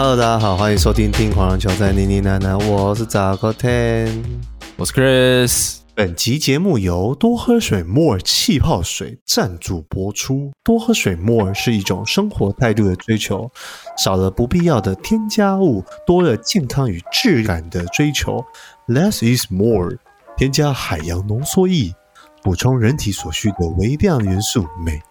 Hello，大家好，欢迎收听《听狂人球在妮妮奶奶》，我是杂货店，我是 Chris。本集节目由多喝水 More 气泡水赞助播出。多喝水 More 是一种生活态度的追求，少了不必要的添加物，多了健康与质感的追求。Less is more，添加海洋浓缩液，补充人体所需的微量元素镁。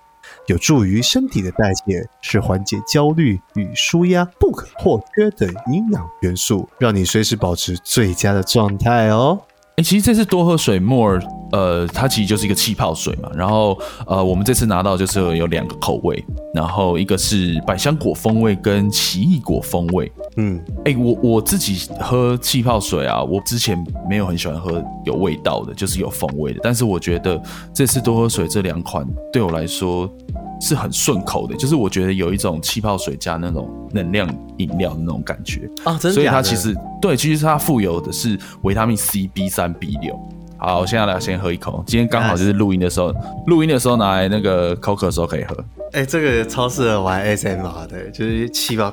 有助于身体的代谢，是缓解焦虑与舒压不可或缺的营养元素，让你随时保持最佳的状态哦。哎、欸，其实这次多喝水 more，呃，它其实就是一个气泡水嘛。然后，呃，我们这次拿到就是有两个口味，然后一个是百香果风味跟奇异果风味。嗯，哎、欸，我我自己喝气泡水啊，我之前没有很喜欢喝有味道的，就是有风味的。但是我觉得这次多喝水这两款对我来说。是很顺口的，就是我觉得有一种气泡水加那种能量饮料的那种感觉啊，真的的？所以它其实对，其实它富有的是维他命 C、B 三、B 六。好，我现在来先喝一口。今天刚好就是录音的时候，录音的时候拿来那个口渴的时候可以喝。哎、欸，这个超适合玩 ASMR 的，就是气泡。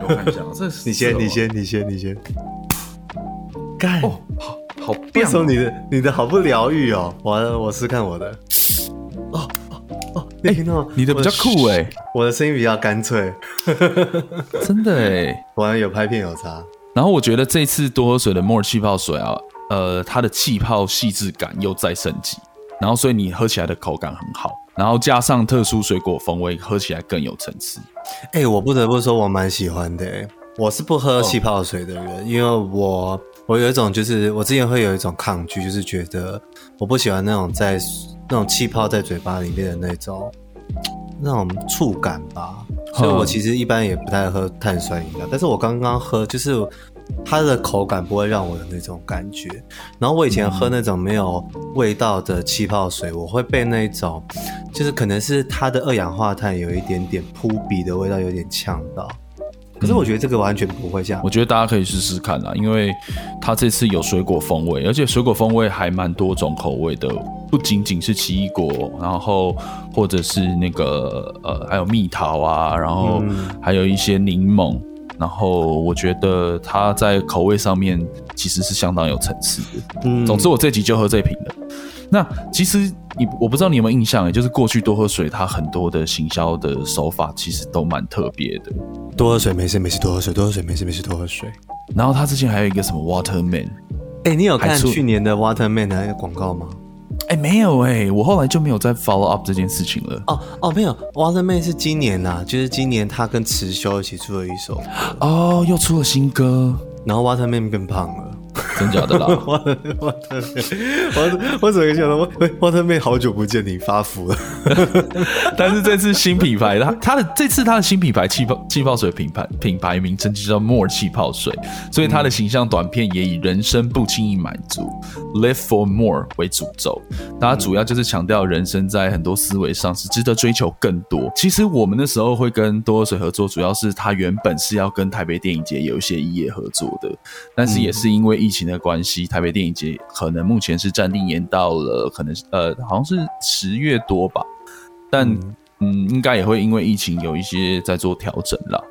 我看一下，这 你先，你先，你先，你先。干哦，好好变。为什么你的你的好不疗愈哦？完了，我试看我的。哎、欸，你的比较酷哎、欸，我的声音比较干脆，真的哎、欸，果然有拍片有差。然后我觉得这次多喝水的 More 气泡水啊，呃，它的气泡细致感又再升级，然后所以你喝起来的口感很好，然后加上特殊水果风味，喝起来更有层次。哎、欸，我不得不说，我蛮喜欢的、欸。我是不喝气泡水的人，哦、因为我我有一种就是我之前会有一种抗拒，就是觉得我不喜欢那种在。那种气泡在嘴巴里面的那种 那种触感吧，所以我其实一般也不太喝碳酸饮料。但是我刚刚喝，就是它的口感不会让我有那种感觉。然后我以前喝那种没有味道的气泡水，我会被那种就是可能是它的二氧化碳有一点点扑鼻的味道有点呛到。可是我觉得这个完全不会这样。我觉得大家可以试试看啦，因为它这次有水果风味，而且水果风味还蛮多种口味的，不仅仅是奇异果，然后或者是那个呃，还有蜜桃啊，然后还有一些柠檬，然后我觉得它在口味上面其实是相当有层次的。嗯，总之我这集就喝这瓶的。那其实你我不知道你有没有印象，就是过去多喝水，它很多的行销的手法其实都蛮特别的。多喝水没事没事，多喝水多喝水没事没事，多喝水。然后他之前还有一个什么 Waterman，哎、欸，你有看去年的 Waterman 的那个广告吗？哎、欸，没有哎、欸，我后来就没有再 follow up 这件事情了。哦哦，没有，Waterman 是今年呐、啊，就是今年他跟慈修一起出了一首，哦，又出了新歌，然后 Waterman 变胖了。真假的啦？我我我我怎么想到我我特妹好久不见你发福了，但是这次新品牌，它它的这次它的新品牌气泡气泡水品牌品牌名称就叫 More 气泡水，所以它的形象短片也以人生不轻易满足 Live for More 为主轴，它主要就是强调人生在很多思维上是值得追求更多。其实我们那时候会跟多喝水合作，主要是它原本是要跟台北电影节有一些异业合作的，但是也是因为疫情的关系，台北电影节可能目前是暂定延到了，可能呃好像是十月多吧，但嗯应该也会因为疫情有一些在做调整了。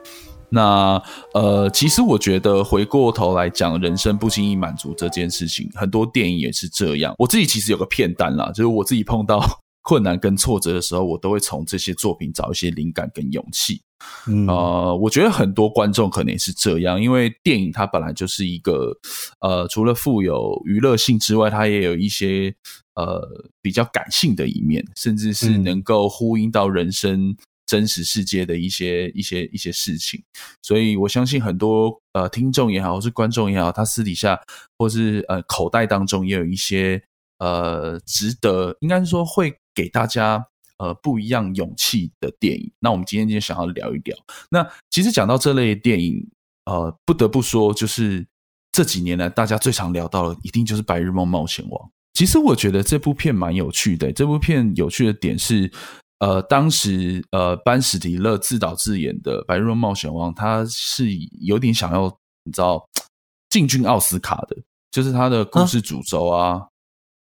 那呃其实我觉得回过头来讲，人生不轻易满足这件事情，很多电影也是这样。我自己其实有个片单啦，就是我自己碰到困难跟挫折的时候，我都会从这些作品找一些灵感跟勇气。嗯，呃，我觉得很多观众可能也是这样，因为电影它本来就是一个，呃，除了富有娱乐性之外，它也有一些呃比较感性的一面，甚至是能够呼应到人生真实世界的一些一些一些事情。所以我相信很多呃听众也好，或是观众也好，他私底下或是呃口袋当中也有一些呃值得，应该是说会给大家。呃，不一样勇气的电影。那我们今天就想要聊一聊。那其实讲到这类电影，呃，不得不说，就是这几年来大家最常聊到的，一定就是《白日梦冒险王》。其实我觉得这部片蛮有趣的。这部片有趣的点是，呃，当时呃班史提勒自导自演的《白日梦冒险王》，他是有点想要你知道进军奥斯卡的，就是他的故事主轴啊。啊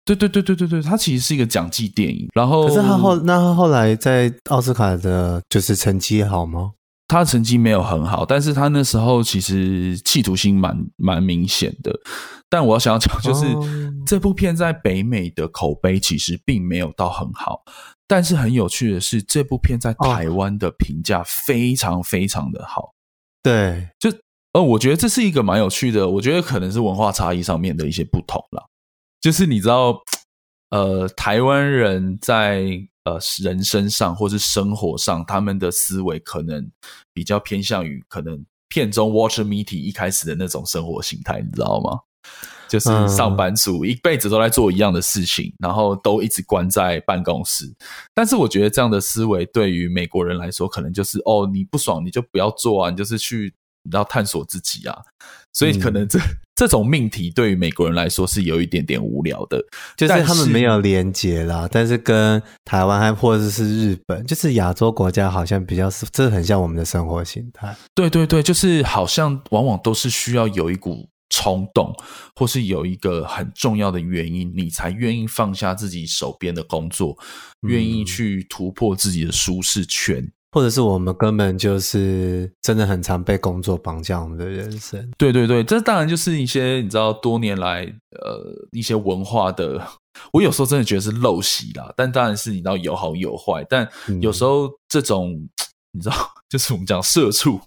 对对对对对对，它其实是一个讲记电影。然后，可是他后那他后来在奥斯卡的就是成绩好吗？他成绩没有很好，但是他那时候其实企图心蛮蛮明显的。但我要想要讲，就是、哦、这部片在北美的口碑其实并没有到很好。但是很有趣的是，这部片在台湾的评价非常非常的好。对，就呃，我觉得这是一个蛮有趣的，我觉得可能是文化差异上面的一些不同啦。就是你知道，呃，台湾人在。呃，人身上或是生活上，他们的思维可能比较偏向于可能片中 Watch Mitty 一开始的那种生活形态，你知道吗？就是上班族一辈子都在做一样的事情，然后都一直关在办公室。但是我觉得这样的思维对于美国人来说，可能就是哦，你不爽你就不要做啊，你就是去。你要探索自己啊，所以可能这、嗯、这种命题对于美国人来说是有一点点无聊的，就是他们没有连接啦。但是跟台湾还或者是日本，就是亚洲国家好像比较是，这很像我们的生活形态。对对对，就是好像往往都是需要有一股冲动，或是有一个很重要的原因，你才愿意放下自己手边的工作，愿意去突破自己的舒适圈。或者是我们根本就是真的很常被工作绑架我们的人生。对对对，这当然就是一些你知道多年来呃一些文化的，我有时候真的觉得是陋习啦。但当然是你知道有好有坏，但有时候这种、嗯、你知道 就是我们讲社畜，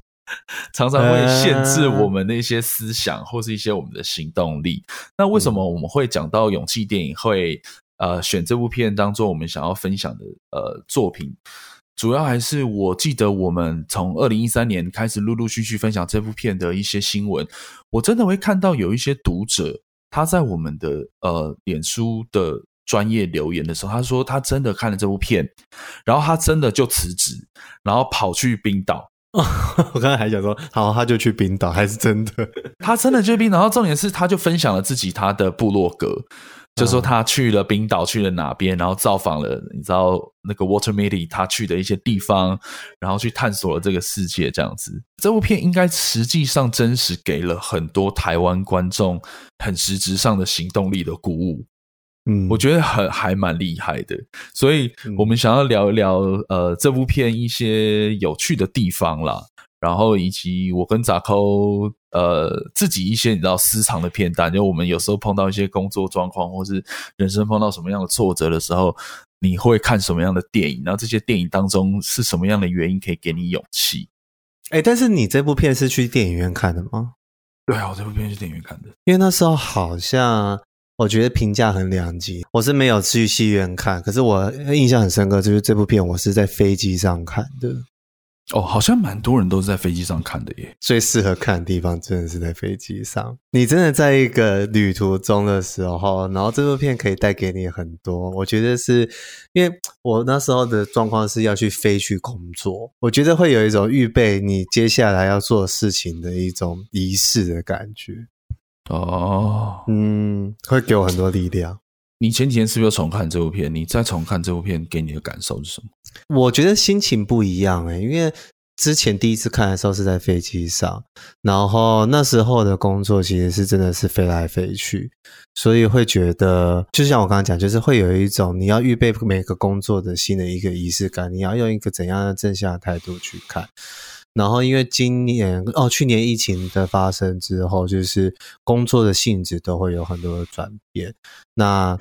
常常会限制我们的一些思想或是一些我们的行动力。那为什么我们会讲到勇气电影会呃选这部片当做我们想要分享的呃作品？主要还是我记得，我们从二零一三年开始陆陆续续分享这部片的一些新闻，我真的会看到有一些读者他在我们的呃脸书的专业留言的时候，他说他真的看了这部片，然后他真的就辞职，然后跑去冰岛。我刚才还想说，好，他就去冰岛，还是真的？他真的去冰岛，然后重点是，他就分享了自己他的部落格。就说他去了冰岛，去了哪边，然后造访了你知道那个 Walter Midi 他去的一些地方，然后去探索了这个世界这样子。这部片应该实际上真实给了很多台湾观众很实质上的行动力的鼓舞。嗯，我觉得很还蛮厉害的。所以我们想要聊一聊呃这部片一些有趣的地方啦。然后以及我跟杂抠呃自己一些你知道私藏的片段，就我们有时候碰到一些工作状况，或是人生碰到什么样的挫折的时候，你会看什么样的电影？然后这些电影当中是什么样的原因可以给你勇气？哎，但是你这部片是去电影院看的吗？对啊，我这部片是电影院看的，因为那时候好像我觉得评价很两极，我是没有去戏院看，可是我印象很深刻，就是这部片我是在飞机上看的。哦，好像蛮多人都是在飞机上看的耶。最适合看的地方真的是在飞机上。你真的在一个旅途中的时候，然后这部片可以带给你很多。我觉得是因为我那时候的状况是要去飞去工作，我觉得会有一种预备你接下来要做事情的一种仪式的感觉。哦，嗯，会给我很多力量。你前几天是不是又重看这部片？你再重看这部片，给你的感受是什么？我觉得心情不一样诶，因为之前第一次看的时候是在飞机上，然后那时候的工作其实是真的是飞来飞去，所以会觉得，就像我刚刚讲，就是会有一种你要预备每个工作的新的一个仪式感，你要用一个怎样的正向的态度去看。然后因为今年哦，去年疫情的发生之后，就是工作的性质都会有很多的转变。那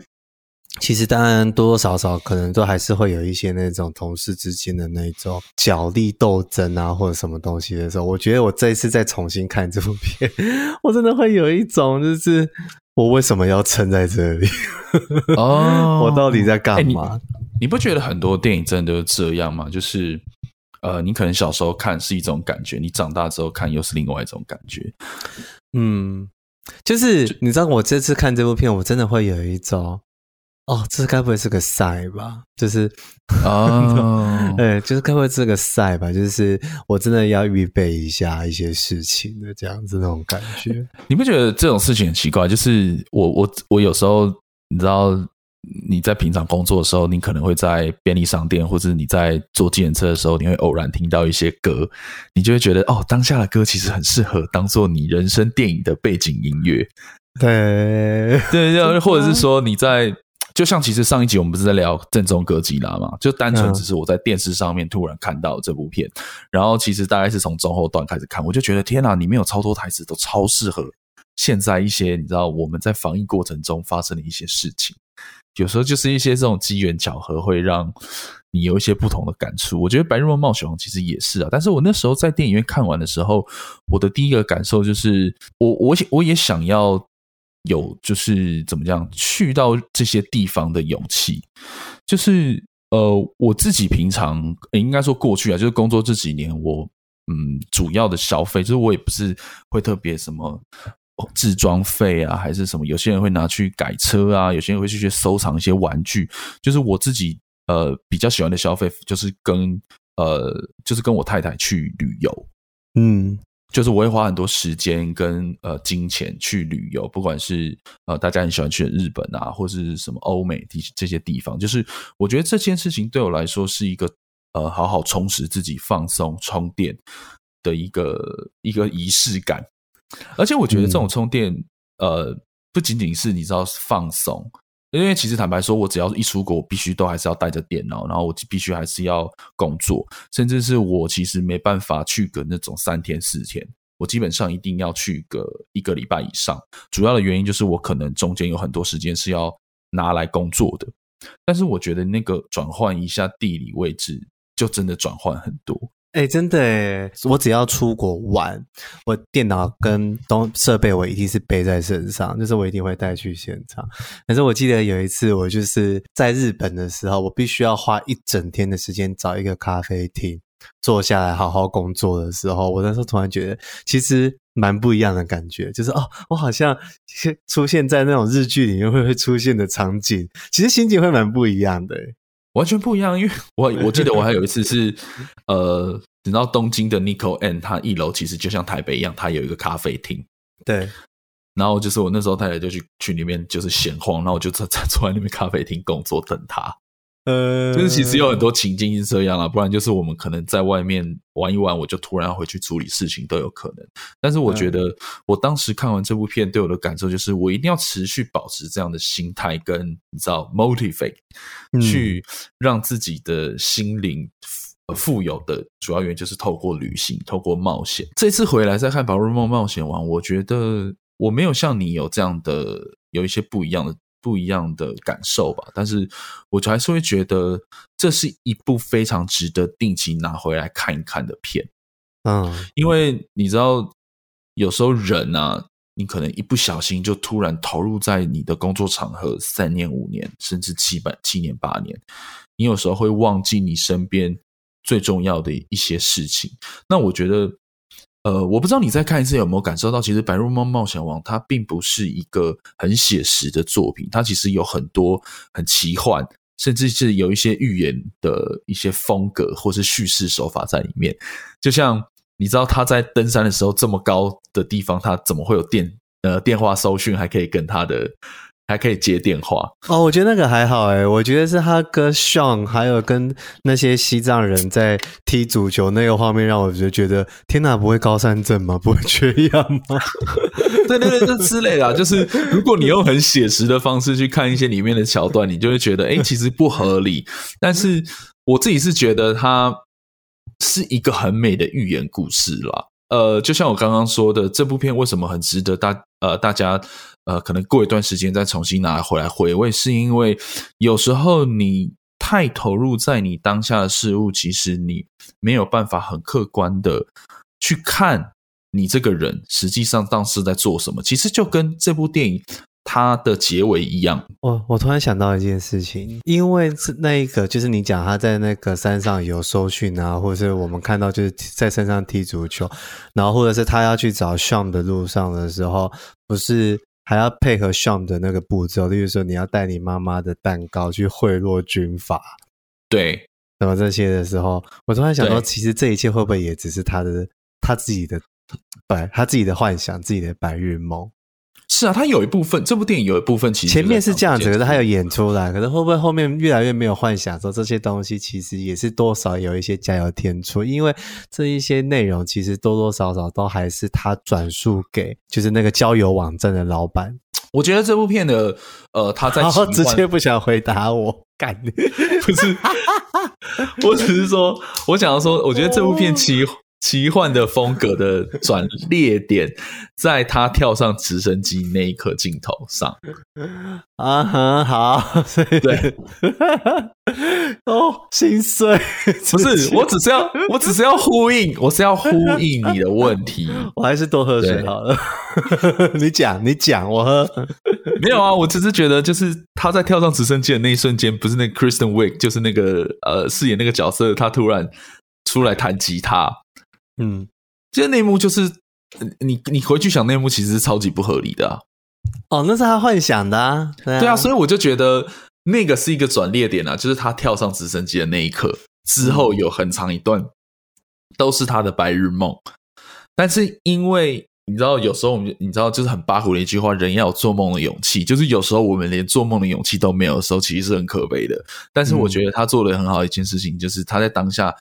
其实当然多多少少可能都还是会有一些那种同事之间的那种角力斗争啊，或者什么东西的时候，我觉得我这一次再重新看这部片，我真的会有一种就是我为什么要撑在这里？哦，我到底在干嘛？欸，你，你不觉得很多电影真的都是这样吗？就是呃，你可能小时候看是一种感觉，你长大之后看又是另外一种感觉。嗯，就是你知道，我这次看这部片，我真的会有一种。哦，这该不会是个赛吧？就是哦，对，就是该不会是个赛吧？就是我真的要预备一下一些事情的这样子那种感觉。你不觉得这种事情很奇怪？就是我我我有时候你知道你在平常工作的时候，你可能会在便利商店或者你在坐计程车的时候，你会偶然听到一些歌，你就会觉得哦，当下的歌其实很适合当做你人生电影的背景音乐。对对，对，或者是说你在。就像其实上一集我们不是在聊正宗哥吉拉嘛，就单纯只是我在电视上面突然看到这部片，嗯、然后其实大概是从中后段开始看，我就觉得天哪，里面有超多台词都超适合现在一些你知道我们在防疫过程中发生的一些事情，有时候就是一些这种机缘巧合会让你有一些不同的感触。我觉得《白日梦冒险王》其实也是啊，但是我那时候在电影院看完的时候，我的第一个感受就是我我我也想要。有就是怎么讲，去到这些地方的勇气，就是呃，我自己平常应该说过去啊，就是工作这几年，我嗯，主要的消费就是我也不是会特别什么置装费啊，还是什么，有些人会拿去改车啊，有些人会去去收藏一些玩具，就是我自己呃比较喜欢的消费，就是跟呃就是跟我太太去旅游，嗯。就是我会花很多时间跟呃金钱去旅游，不管是呃大家很喜欢去的日本啊，或是什么欧美地这些地方。就是我觉得这件事情对我来说是一个呃好好充实自己、放松、充电的一个一个仪式感。而且我觉得这种充电、嗯、呃不仅仅是你知道放松。因为其实坦白说，我只要一出国，我必须都还是要带着电脑，然后我必须还是要工作，甚至是我其实没办法去个那种三天四天，我基本上一定要去个一个礼拜以上。主要的原因就是我可能中间有很多时间是要拿来工作的，但是我觉得那个转换一下地理位置，就真的转换很多。哎、真的哎！我只要出国玩，我电脑跟东设备我一定是背在身上，就是我一定会带去现场。可是我记得有一次，我就是在日本的时候，我必须要花一整天的时间找一个咖啡厅坐下来好好工作的时候，我那时候突然觉得，其实蛮不一样的感觉，就是哦，我好像出现在那种日剧里面会会出现的场景，其实心情会蛮不一样的。完全不一样，因为 我我记得我还有一次是，呃，你知道东京的 Nico N，他一楼其实就像台北一样，它有一个咖啡厅。对，然后就是我那时候太太就去去里面就是闲晃，然后我就在在坐在那边咖啡厅工作等她。呃，就是其实有很多情境是这样啊，不然就是我们可能在外面玩一玩，我就突然要回去处理事情都有可能。但是我觉得，我当时看完这部片，对我的感受就是，我一定要持续保持这样的心态，跟你知道，motivate，去让自己的心灵富有的主要原因就是透过旅行，透过冒险。这次回来再看《宝日梦冒险王》，我觉得我没有像你有这样的有一些不一样的。不一样的感受吧，但是我还是会觉得这是一部非常值得定期拿回来看一看的片。嗯，因为你知道，有时候人啊，你可能一不小心就突然投入在你的工作场合三年、五年，甚至七百七年、八年，你有时候会忘记你身边最重要的一些事情。那我觉得。呃，我不知道你再看一次有没有感受到，其实《白日梦冒险王》它并不是一个很写实的作品，它其实有很多很奇幻，甚至是有一些寓言的一些风格或是叙事手法在里面。就像你知道他在登山的时候，这么高的地方，他怎么会有电呃电话收讯，还可以跟他的。还可以接电话哦，我觉得那个还好诶，我觉得是他跟 Sean 还有跟那些西藏人在踢足球那个画面，让我就觉得天哪，不会高山症吗？不会缺氧吗？对 对对，这之类的，就是如果你用很写实的方式去看一些里面的桥段，你就会觉得诶，其实不合理。但是我自己是觉得它是一个很美的寓言故事啦。呃，就像我刚刚说的，这部片为什么很值得大呃大家。呃，可能过一段时间再重新拿回来回味，是因为有时候你太投入在你当下的事物，其实你没有办法很客观的去看你这个人实际上当时在做什么。其实就跟这部电影它的结尾一样。我我突然想到一件事情，因为是那一个就是你讲他在那个山上有搜寻啊，或者是我们看到就是在山上踢足球，然后或者是他要去找 Sean 的路上的时候，不是。还要配合 Sean 的那个步骤，例如说你要带你妈妈的蛋糕去贿赂军阀，对，什么这些的时候，我突然想到，其实这一切会不会也只是他的他自己的白他自己的幻想，自己的白日梦？是啊，他有一部分，这部电影有一部分其实前面是这样子，可是他有演出来，可是会不会后面越来越没有幻想？说这些东西其实也是多少有一些加油添醋，因为这一些内容其实多多少少都还是他转述给就是那个交友网站的老板。我觉得这部片的呃，他在 直接不想回答我，干 不是，我只是说，我想要说，我觉得这部片奇。奇幻的风格的转捩点，在他跳上直升机那一刻镜头上啊，很好，对，哦，心碎，不是，我只是要，我只是要呼应，我是要呼应你的问题，我还是多喝水好了。你讲，你讲，我喝。没有啊，我只是觉得，就是他在跳上直升机的那一瞬间，不是那个 Kristen Wiig，就是那个呃饰演那个角色，他突然出来弹吉他。嗯，这内幕就是你你回去想内幕其实是超级不合理的啊！哦，那是他幻想的啊，对啊，所以我就觉得那个是一个转捩点啊，就是他跳上直升机的那一刻之后，有很长一段都是他的白日梦。但是因为你知道，有时候我们你知道，就是很八股的一句话，人要有做梦的勇气。就是有时候我们连做梦的勇气都没有的时候，其实是很可悲的。但是我觉得他做的很好的一件事情，就是他在当下。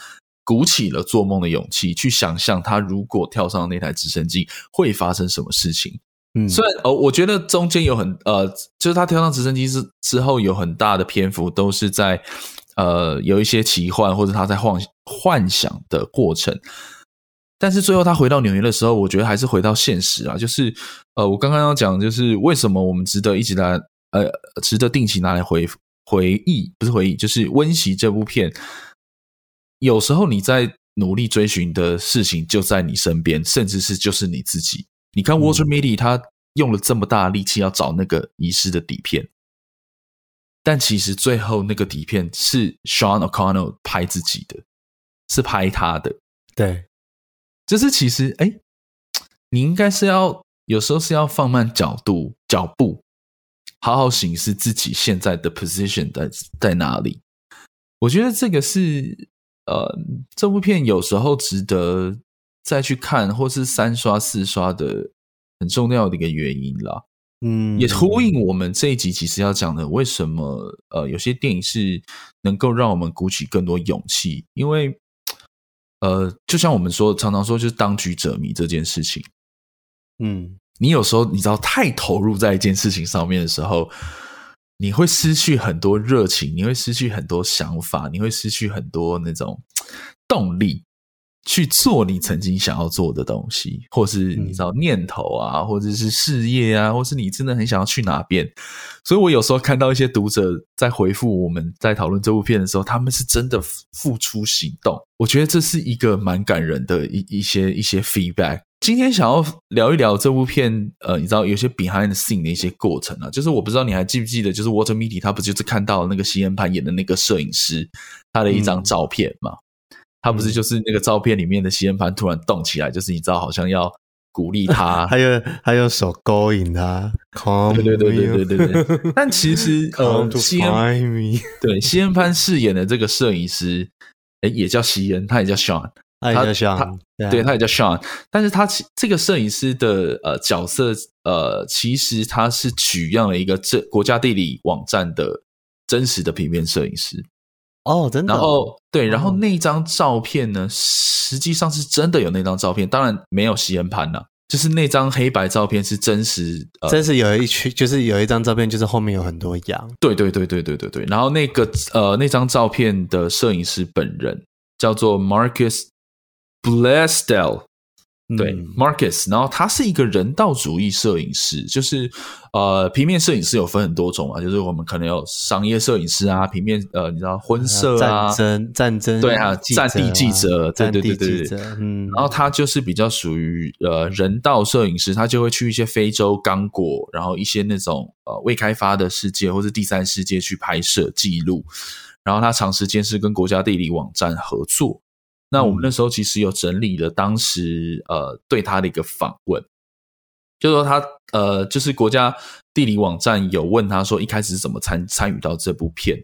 鼓起了做梦的勇气，去想象他如果跳上那台直升机会发生什么事情。嗯，虽然呃，我觉得中间有很呃，就是他跳上直升机之之后，有很大的篇幅都是在呃有一些奇幻或者他在幻幻想的过程。但是最后他回到纽约的时候，我觉得还是回到现实啊，就是呃，我刚刚要讲，就是为什么我们值得一直来呃，值得定期拿来回回忆，不是回忆，就是温习这部片。有时候你在努力追寻的事情就在你身边，甚至是就是你自己。你看 Walter Midi，他用了这么大的力气要找那个遗失的底片，但其实最后那个底片是 Sean O'Connell 拍自己的，是拍他的。对，就是其实哎，你应该是要有时候是要放慢角度脚步，好好审视自己现在的 position 在在哪里。我觉得这个是。呃，这部片有时候值得再去看，或是三刷四刷的很重要的一个原因啦。嗯，也呼应我们这一集其实要讲的，为什么呃有些电影是能够让我们鼓起更多勇气？因为呃，就像我们说常常说，就是当局者迷这件事情。嗯，你有时候你知道太投入在一件事情上面的时候。你会失去很多热情，你会失去很多想法，你会失去很多那种动力。去做你曾经想要做的东西，或是你知道念头啊，或者是事业啊，或是你真的很想要去哪边。所以我有时候看到一些读者在回复我们在讨论这部片的时候，他们是真的付出行动，我觉得这是一个蛮感人的一一些一些 feedback。今天想要聊一聊这部片，呃，你知道有些 behind the scene 的一些过程啊，就是我不知道你还记不记得，就是 Walter Mitty 他不就是看到那个西恩潘演的那个摄影师他的一张照片嘛？嗯、他不是就是那个照片里面的吸烟潘突然动起来，就是你知道好像要鼓励他，还有还有手勾引他，对对对对对对对。但其实呃，吸烟对吸烟潘饰演的这个摄影师，诶也叫吸烟，他也叫 Sean。他也叫 Sean，对，他也叫 Sean，但是他这个摄影师的呃角色呃，其实他是取样了一个这国家地理网站的真实的平面摄影师哦，真的。然后对，然后那张照片呢，实际上是真的有那张照片，当然没有实验盘了，就是那张黑白照片是真实，呃、真实有一区，就是有一张照片，就是后面有很多羊。对对对对对对对。然后那个呃那张照片的摄影师本人叫做 Marcus。Blaisdell，对、嗯、Marcus，然后他是一个人道主义摄影师，就是呃，平面摄影师有分很多种啊，就是我们可能有商业摄影师啊，平面呃，你知道婚摄啊，战争战争对啊，战地记者，对对对对对，嗯，然后他就是比较属于呃人道摄影师，他就会去一些非洲刚果，然后一些那种呃未开发的世界或是第三世界去拍摄记录，然后他长时间是跟国家地理网站合作。那我们那时候其实有整理了当时呃对他的一个访问，就说他呃就是国家地理网站有问他说一开始是怎么参参与到这部片，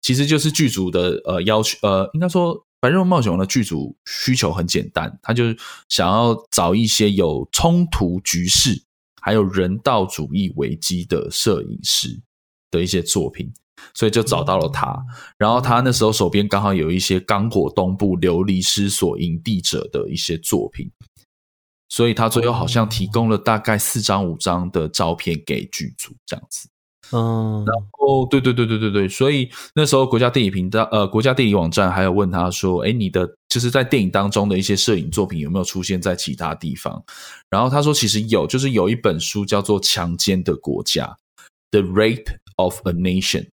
其实就是剧组的呃要求呃应该说《白日梦冒险王》的剧组需求很简单，他就想要找一些有冲突局势还有人道主义危机的摄影师的一些作品。所以就找到了他，然后他那时候手边刚好有一些刚果东部流离失所营地者的一些作品，所以他最后好像提供了大概四张五张的照片给剧组这样子。嗯，然后对对对对对对，所以那时候国家电影频道呃国家电影网站还有问他说，哎，你的就是在电影当中的一些摄影作品有没有出现在其他地方？然后他说其实有，就是有一本书叫做《强奸的国家》（The Rape of a Nation）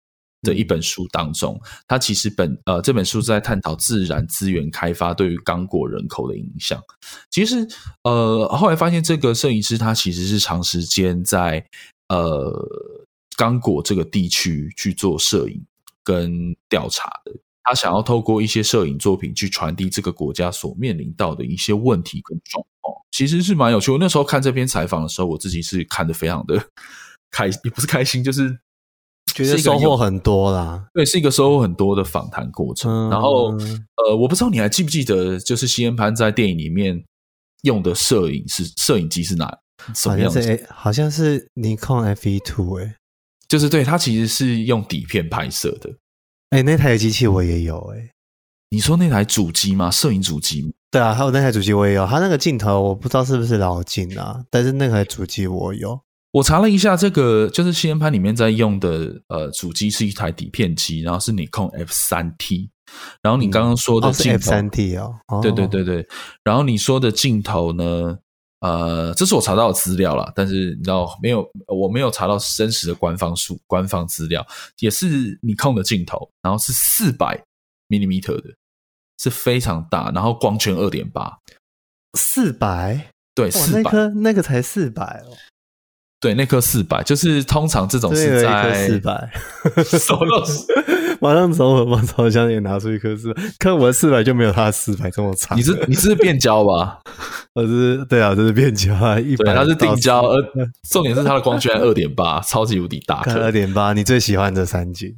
的一本书当中，他其实本呃这本书在探讨自然资源开发对于刚果人口的影响。其实呃后来发现这个摄影师他其实是长时间在呃。刚果这个地区去做摄影跟调查的，他想要透过一些摄影作品去传递这个国家所面临到的一些问题跟状况，其实是蛮有趣。我那时候看这篇采访的时候，我自己是看得非常的 开，也不是开心，就是觉得收获很多啦。对，是一个收获很多的访谈过程。嗯、然后，呃，我不知道你还记不记得，就是西恩潘在电影里面用的摄影是摄影机是哪？什么样子？好像是，好像是尼康 FE Two 哎。就是对，它其实是用底片拍摄的。哎、欸，那台机器我也有哎、欸。你说那台主机吗？摄影主机？对啊，还有那台主机我也有。它那个镜头我不知道是不是老镜啊，但是那台主机我有。我查了一下，这个就是西恩拍里面在用的呃主机是一台底片机，然后是尼控 F 三 T。然后你刚刚说的镜头、T 对对对对。然后你说的镜头呢？呃，这是我查到的资料啦，但是你知道没有，我没有查到真实的官方数、官方资料，也是尼控的镜头，然后是四百 mm 的，是非常大，然后光圈二点八，四百，对，四百，那颗那个才四百哦。对，那颗四百，就是通常这种是在四百，手到 马上从我包包箱里拿出一颗四百，看我的四百就没有他的四百这么长。你是你是变焦吧？我是对啊，这是变焦啊，一百，它是定焦，而重点是它的光圈二点八，超级无敌大颗，二点八，你最喜欢的三景。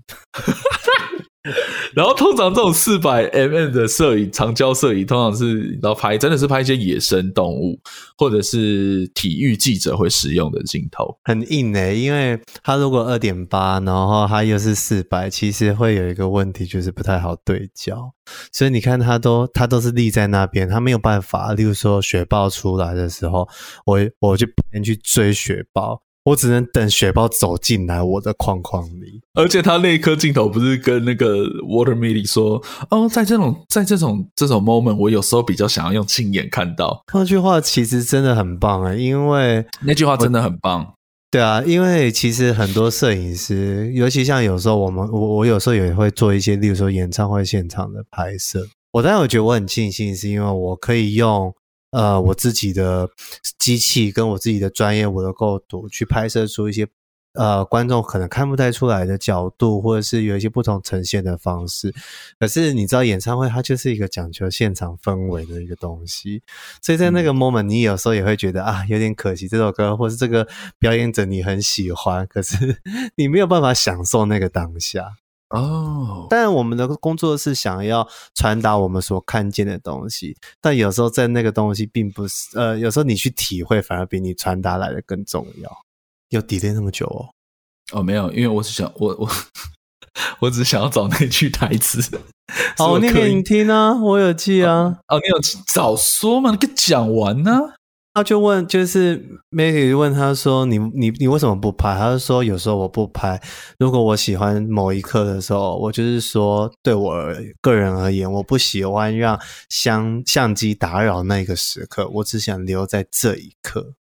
然后通常这种四百 mm 的摄影，长焦摄影，通常是然后拍真的是拍一些野生动物或者是体育记者会使用的镜头，很硬诶、欸，因为它如果二点八，然后它又是四百，其实会有一个问题，就是不太好对焦。所以你看它都它都是立在那边，它没有办法。例如说雪豹出来的时候，我我就边去追雪豹。我只能等雪豹走进来我的框框里，而且他那一颗镜头不是跟那个 Walter Mitty 说，哦，在这种在这种这种 moment，我有时候比较想要用亲眼看到。那句话其实真的很棒啊，因为那句话真的很棒。对啊，因为其实很多摄影师，尤其像有时候我们我我有时候也会做一些，例如说演唱会现场的拍摄。我当然我觉得我很庆幸，是因为我可以用。呃，我自己的机器跟我自己的专业，我的构图去拍摄出一些呃观众可能看不太出来的角度，或者是有一些不同呈现的方式。可是你知道，演唱会它就是一个讲求现场氛围的一个东西，所以在那个 moment，你有时候也会觉得啊，有点可惜这首歌，或是这个表演者你很喜欢，可是 你没有办法享受那个当下。哦，但我们的工作是想要传达我们所看见的东西，但有时候在那个东西并不是，呃，有时候你去体会反而比你传达来的更重要。有 delay 那么久哦？哦，没有，因为我是想，我我 我只想要找那句台词。好，我念给你听啊，我有记啊。哦，你有早说嘛，你给讲完呢、啊。他就问，就是 Maggie 问他说：“你你你为什么不拍？”他就说：“有时候我不拍。如果我喜欢某一刻的时候，我就是说，对我个人而言，我不喜欢让相相机打扰那个时刻，我只想留在这一刻。”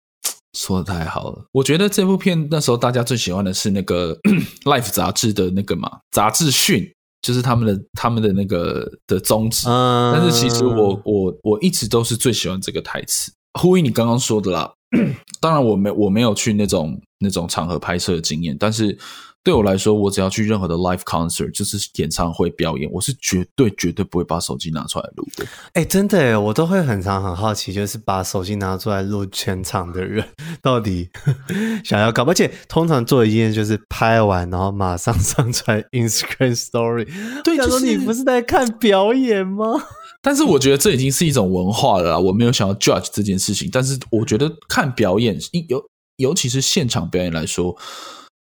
说的太好了！我觉得这部片那时候大家最喜欢的是那个 Life 杂志的那个嘛，杂志讯，就是他们的他们的那个的宗旨。嗯，但是其实我我我一直都是最喜欢这个台词。呼应你刚刚说的啦，当然我没我没有去那种那种场合拍摄的经验，但是对我来说，我只要去任何的 live concert，就是演唱会表演，我是绝对绝对不会把手机拿出来录的。哎、欸，真的耶，我都会很常很好奇，就是把手机拿出来录全场的人 到底 想要搞，而且通常做一件就是拍完然后马上上传 Instagram Story。对，就是说你不是在看表演吗？但是我觉得这已经是一种文化了啦，我没有想要 judge 这件事情。但是我觉得看表演，尤尤其是现场表演来说，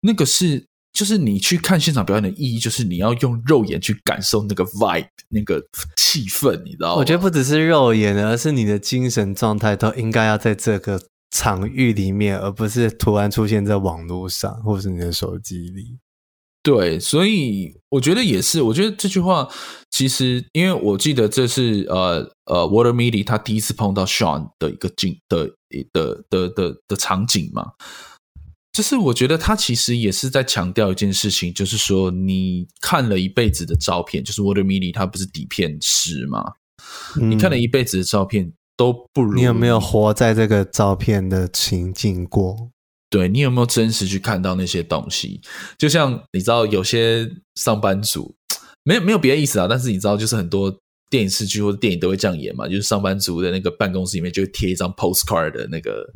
那个是就是你去看现场表演的意义，就是你要用肉眼去感受那个 vibe，那个气氛，你知道吗？我觉得不只是肉眼，而是你的精神状态都应该要在这个场域里面，而不是突然出现在网络上或是你的手机里。对，所以我觉得也是。我觉得这句话其实，因为我记得这是呃呃，Walter Midi 他第一次碰到 Sean 的一个景的的的的的，的场景嘛。就是我觉得他其实也是在强调一件事情，就是说你看了一辈子的照片，就是 Walter Midi 他不是底片师嘛？嗯、你看了一辈子的照片都不如你有没有活在这个照片的情境过？对，你有没有真实去看到那些东西？就像你知道，有些上班族没有没有别的意思啊，但是你知道，就是很多电视剧或者电影都会这样演嘛，就是上班族的那个办公室里面就会贴一张 postcard 的那个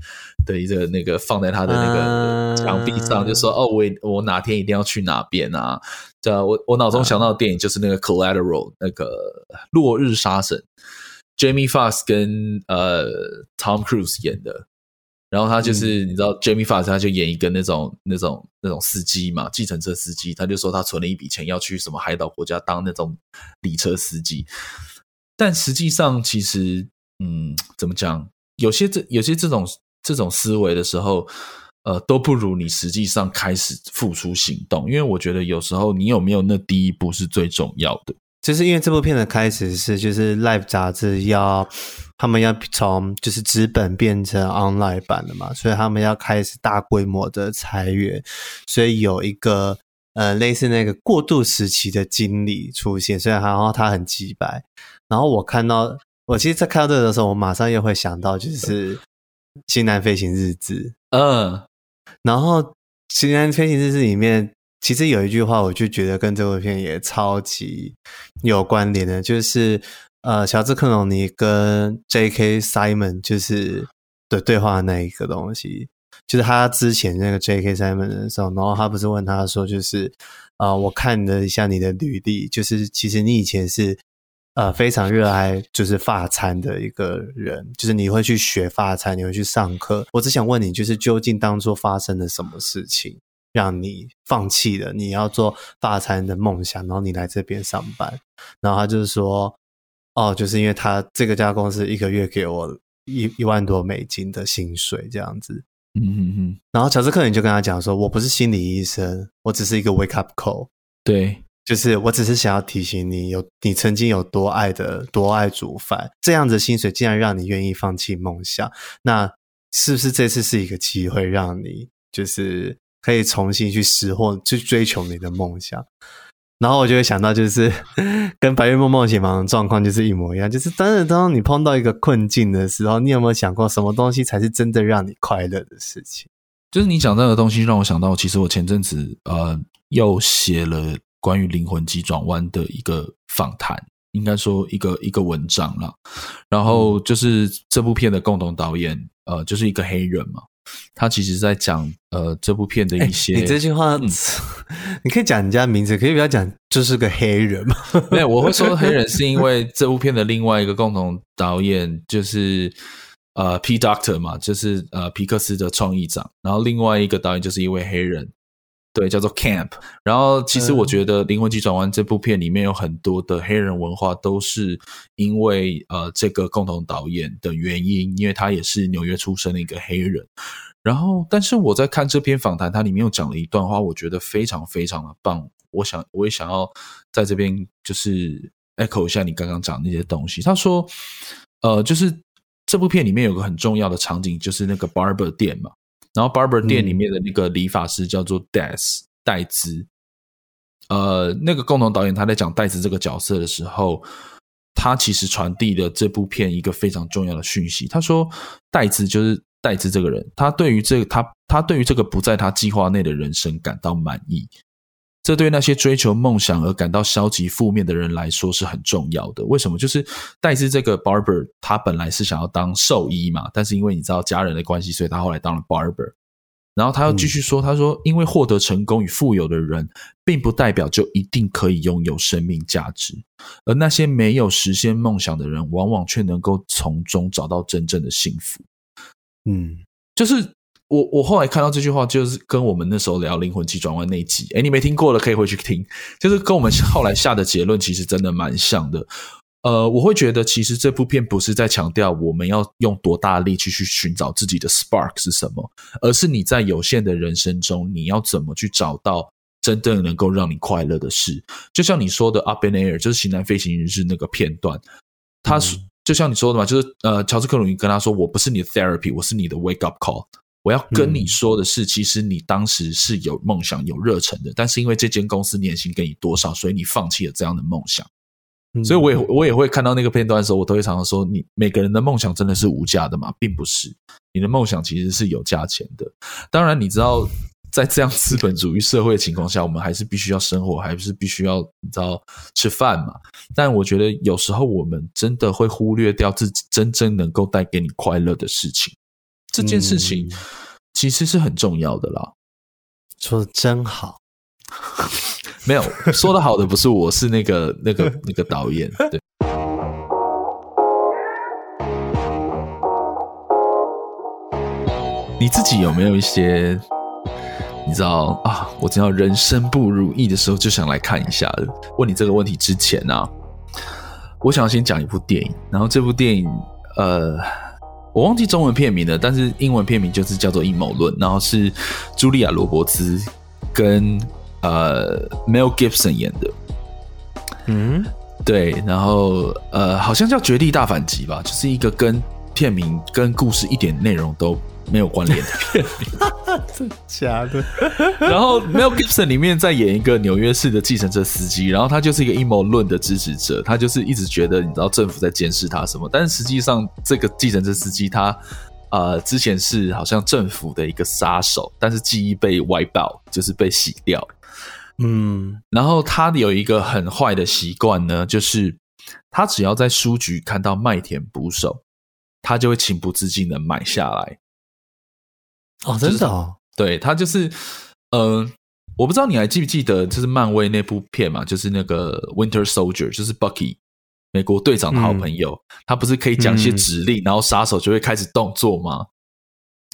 的一个那个放在他的那个墙壁上，uh、就说哦，我我哪天一定要去哪边啊？这样我我脑中想到的电影就是那个 Collateral 那个落日杀神，Jamie Foxx 跟呃 Tom Cruise 演的。然后他就是，你知道，Jamie Foxx 他就演一个那种、那种、那种司机嘛，计程车司机。他就说他存了一笔钱要去什么海岛国家当那种礼车司机。但实际上，其实，嗯，怎么讲？有些这、有些这种这种思维的时候，呃，都不如你实际上开始付出行动。因为我觉得有时候你有没有那第一步是最重要的。就是因为这部片的开始是，就是 Life 杂志要他们要从就是纸本变成 online 版的嘛，所以他们要开始大规模的裁员，所以有一个呃类似那个过渡时期的经理出现，所以然后他很机掰，然后我看到我其实，在看到这个的时候，我马上又会想到就是《新南飞行日志》，嗯，然后《新南飞行日志》里面。其实有一句话，我就觉得跟这部片也超级有关联的，就是呃，乔治克隆尼跟 J.K. Simon 就是的对话的那一个东西，就是他之前那个 J.K. Simon 的时候，然后他不是问他说，就是啊、呃，我看了一下你的履历，就是其实你以前是呃非常热爱就是发餐的一个人，就是你会去学发餐，你会去上课。我只想问你，就是究竟当初发生了什么事情？让你放弃了你要做大餐的梦想，然后你来这边上班，然后他就是说，哦，就是因为他这个家公司一个月给我一一万多美金的薪水这样子，嗯嗯嗯，然后乔治克林就跟他讲说，我不是心理医生，我只是一个 wake up call，对，就是我只是想要提醒你，有你曾经有多爱的多爱煮饭，这样子薪水竟然让你愿意放弃梦想，那是不是这次是一个机会，让你就是。可以重新去拾获、去追求你的梦想，然后我就会想到，就是 跟《白日梦梦醒房》的状况就是一模一样。就是当当你碰到一个困境的时候，你有没有想过，什么东西才是真的让你快乐的事情？就是你讲这个东西，让我想到，其实我前阵子呃又写了关于灵魂急转弯的一个访谈，应该说一个一个文章了。然后就是这部片的共同导演，呃，就是一个黑人嘛。他其实在讲呃这部片的一些，欸、你这句话，嗯、你可以讲人家名字，可以不要讲就是个黑人吗？没有，我会说黑人是因为这部片的另外一个共同导演就是呃 P Doctor 嘛，就是呃皮克斯的创意长，然后另外一个导演就是一位黑人。对，叫做 Camp。然后，其实我觉得《灵魂急转弯》这部片里面有很多的黑人文化，都是因为呃这个共同导演的原因，因为他也是纽约出生的一个黑人。然后，但是我在看这篇访谈，它里面又讲了一段话，我觉得非常非常的棒。我想，我也想要在这边就是 echo 一下你刚刚讲的那些东西。他说，呃，就是这部片里面有个很重要的场景，就是那个 barber 店嘛。然后，barber 店里面的那个理发师叫做 Des 戴兹。呃，那个共同导演他在讲戴兹这个角色的时候，他其实传递了这部片一个非常重要的讯息。他说，戴兹就是戴兹这个人，他对于这个他他对于这个不在他计划内的人生感到满意。这对那些追求梦想而感到消极负面的人来说是很重要的。为什么？就是戴斯这个 barber，他本来是想要当兽医嘛，但是因为你知道家人的关系，所以他后来当了 barber。然后他又继续说：“他说，因为获得成功与富有的人，并不代表就一定可以拥有生命价值，而那些没有实现梦想的人，往往却能够从中找到真正的幸福。”嗯，就是我我后来看到这句话，就是跟我们那时候聊灵魂急转弯那一集，哎，你没听过的可以回去听，就是跟我们后来下的结论其实真的蛮像的。呃，我会觉得其实这部片不是在强调我们要用多大力气去寻找自己的 spark 是什么，而是你在有限的人生中，你要怎么去找到真正能够让你快乐的事。就像你说的 Up in Air，就是《型男飞行日志》那个片段，他是、嗯、就像你说的嘛，就是呃，乔治克鲁尼跟他说：“我不是你的 therapy，我是你的 wake up call。我要跟你说的是，其实你当时是有梦想、有热忱的，但是因为这间公司年薪给你多少，所以你放弃了这样的梦想。”所以我也我也会看到那个片段的时候，我都会常常说：你每个人的梦想真的是无价的吗？并不是，你的梦想其实是有价钱的。当然，你知道，在这样资本主义社会的情况下，我们还是必须要生活，还是必须要你知道吃饭嘛。但我觉得有时候我们真的会忽略掉自己真正能够带给你快乐的事情。这件事情其实是很重要的啦。说的真好。没有说的好的不是我，是那个那个 那个导演。对，你自己有没有一些你知道啊？我知道人生不如意的时候就想来看一下的。问你这个问题之前呢、啊，我想先讲一部电影。然后这部电影呃，我忘记中文片名了，但是英文片名就是叫做《阴谋论》，然后是茱莉亚·罗伯兹跟。呃，Mel Gibson 演的，嗯，对，然后呃，好像叫《绝地大反击》吧，就是一个跟片名跟故事一点内容都没有关联的片名，真假的？然后 Mel Gibson 里面在演一个纽约市的计程车司机，然后他就是一个阴谋论的支持者，他就是一直觉得你知道政府在监视他什么，但是实际上这个计程车司机他。呃，之前是好像政府的一个杀手，但是记忆被 wipe out，就是被洗掉。嗯，然后他有一个很坏的习惯呢，就是他只要在书局看到麦田捕手，他就会情不自禁的买下来。哦，真的哦？就是、对，他就是，呃，我不知道你还记不记得，就是漫威那部片嘛，就是那个 Winter Soldier，就是 Bucky。美国队长的好朋友，嗯、他不是可以讲一些指令，嗯、然后杀手就会开始动作吗？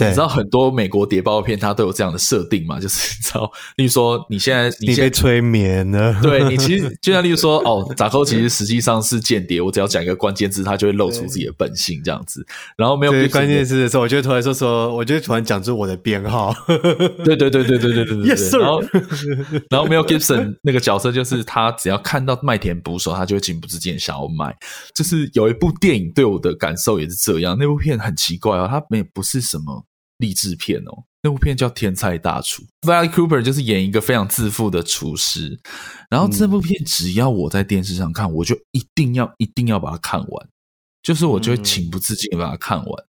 对，你知道很多美国谍报片，它都有这样的设定嘛？就是你知道，例如说你现在你现在被催眠了，对你其实就像例如说哦，扎克其实实际上是间谍，我只要讲一个关键字，他就会露出自己的本性这样子。然后没有关键字的时候，我就突然说说，我就突然讲出我的编号。对对对对对对对。Yes, sir. 然后然后没有 Gibson 那个角色就是他，只要看到麦田捕手，他就会情不自禁想要买。就是有一部电影对我的感受也是这样，那部片很奇怪哦，它没不是什么。励志片哦，那部片叫《天才大厨》，Valley Cooper 就是演一个非常自负的厨师。然后这部片只要我在电视上看，我就一定要一定要把它看完，就是我就会情不自禁把它看完。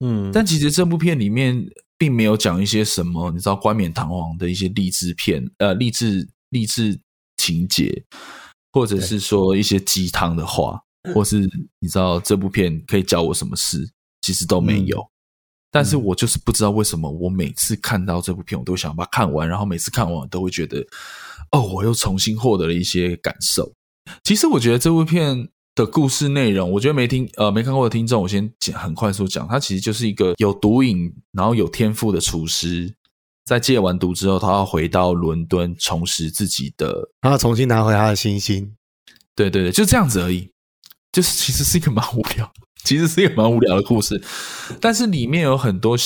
嗯，但其实这部片里面并没有讲一些什么，你知道冠冕堂皇的一些励志片，呃，励志励志情节，或者是说一些鸡汤的话，或是你知道这部片可以教我什么事，其实都没有。但是我就是不知道为什么，我每次看到这部片，我都想把它看完，然后每次看完都会觉得，哦，我又重新获得了一些感受。其实我觉得这部片的故事内容，我觉得没听呃没看过的听众，我先讲很快速讲，它其实就是一个有毒瘾然后有天赋的厨师，在戒完毒之后，他要回到伦敦重拾自己的，他要重新拿回他的星星。对对对，就这样子而已，就是其实是一个蛮无聊。其实是一个蛮无聊的故事，但是里面有很多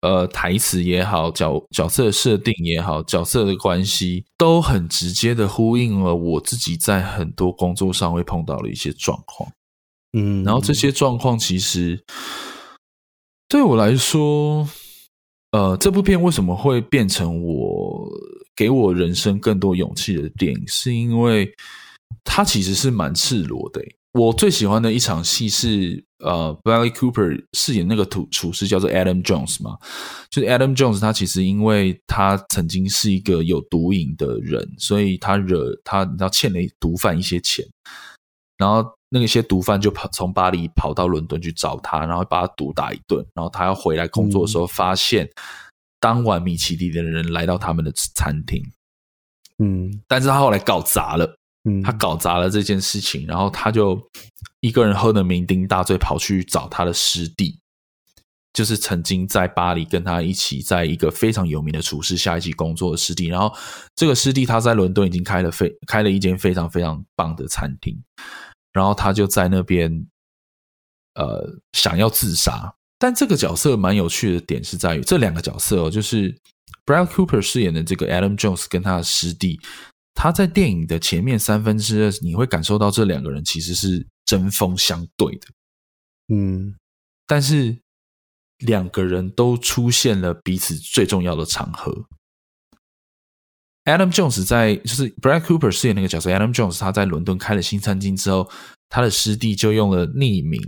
呃台词也好，角角色设定也好，角色的关系都很直接的呼应了我自己在很多工作上会碰到的一些状况。嗯，然后这些状况其实对我来说，呃，这部片为什么会变成我给我人生更多勇气的电影，是因为它其实是蛮赤裸的。我最喜欢的一场戏是，呃，Bradley Cooper 饰演那个厨厨师叫做 Adam Jones 嘛，就是 Adam Jones，他其实因为他曾经是一个有毒瘾的人，所以他惹他，你知道欠了毒贩一些钱，然后那些毒贩就跑从巴黎跑到伦敦去找他，然后把他毒打一顿，然后他要回来工作的时候，发现当晚米其林的人来到他们的餐厅，嗯，但是他后来搞砸了。他搞砸了这件事情，然后他就一个人喝得酩酊大醉，跑去找他的师弟。就是曾经在巴黎跟他一起在一个非常有名的厨师下一起工作的师弟，然后这个师弟他在伦敦已经开了非开了一间非常非常棒的餐厅，然后他就在那边呃想要自杀，但这个角色蛮有趣的点是在于这两个角色哦，就是 Brad Cooper 饰演的这个 Adam Jones 跟他的师弟，他在电影的前面三分之二你会感受到这两个人其实是针锋相对的，嗯，但是。两个人都出现了彼此最重要的场合。Adam Jones 在就是 Brad Cooper 饰演那个角色，Adam Jones 他在伦敦开了新餐厅之后，他的师弟就用了匿名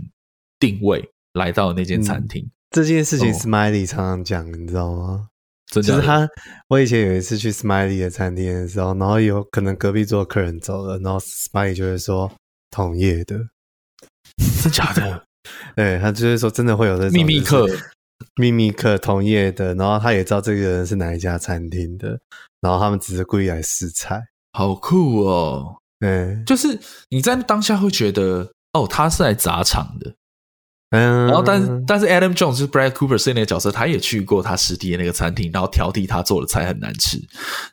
定位来到了那间餐厅。嗯、这件事情 Smiley 常常讲，你知道吗？真的，就是他，我以前有一次去 Smiley 的餐厅的时候，然后有可能隔壁桌客人走了，然后 Smiley 就会说同业的，真假的？对，他就是说，真的会有这种秘密客，秘密客同业的，然后他也知道这个人是哪一家餐厅的，然后他们只是故意来试菜，好酷哦！对，就是你在当下会觉得，哦，他是来砸场的，嗯，然后但但是 Adam Jones 就是 Brad Cooper 饰演那个角色，他也去过他师弟的那个餐厅，然后挑剔他做的菜很难吃，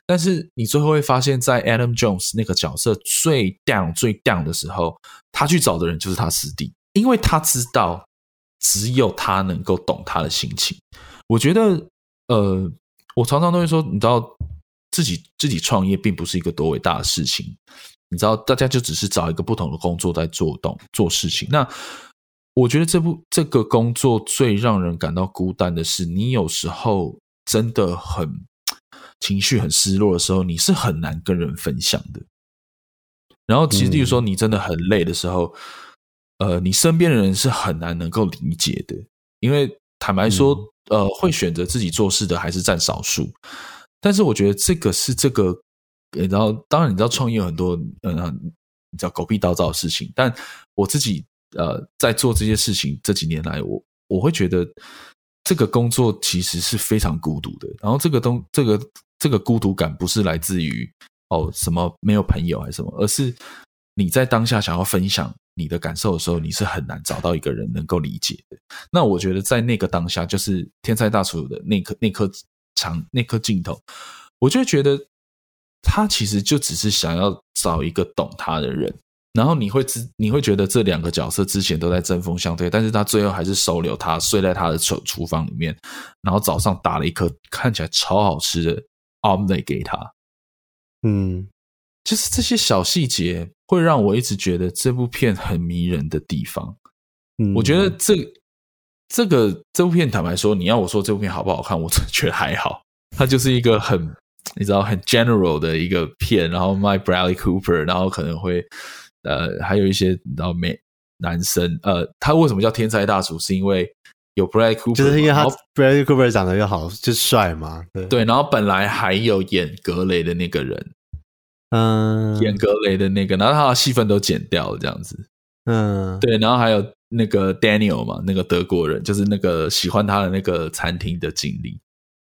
但是你最后会发现，在 Adam Jones 那个角色最 down 最 down 的时候，他去找的人就是他师弟。因为他知道，只有他能够懂他的心情。我觉得，呃，我常常都会说，你知道，自己自己创业并不是一个多伟大的事情。你知道，大家就只是找一个不同的工作在做动做事情。那我觉得这部这个工作最让人感到孤单的是，你有时候真的很情绪很失落的时候，你是很难跟人分享的。然后，其实，例如说，你真的很累的时候。呃，你身边的人是很难能够理解的，因为坦白说，嗯、呃，会选择自己做事的还是占少数。但是我觉得这个是这个，然后当然你知道创业有很多，嗯、呃，你知道狗屁倒灶的事情。但我自己呃在做这些事情这几年来，我我会觉得这个工作其实是非常孤独的。然后这个东这个这个孤独感不是来自于哦什么没有朋友还是什么，而是你在当下想要分享。你的感受的时候，你是很难找到一个人能够理解的。那我觉得在那个当下，就是天才大厨的那颗那颗长那颗镜头，我就觉得他其实就只是想要找一个懂他的人。然后你会知你会觉得这两个角色之前都在针锋相对，但是他最后还是收留他，睡在他的厨厨房里面，然后早上打了一颗看起来超好吃的 omelette 给他。嗯。就是这些小细节会让我一直觉得这部片很迷人的地方。嗯，我觉得这这个这部片，坦白说，你要我说这部片好不好看，我真觉得还好。它就是一个很你知道很 general 的一个片，然后 My Bradley Cooper，然后可能会呃还有一些你知道美男生呃，他为什么叫天才大厨？是因为有 Bradley Cooper，就是因为他 Bradley Cooper 长得又好，就帅嘛。对对，然后本来还有演格雷的那个人。嗯，演格雷的那个，然后他的戏份都剪掉了，这样子。嗯，对，然后还有那个 Daniel 嘛，那个德国人，就是那个喜欢他的那个餐厅的经理。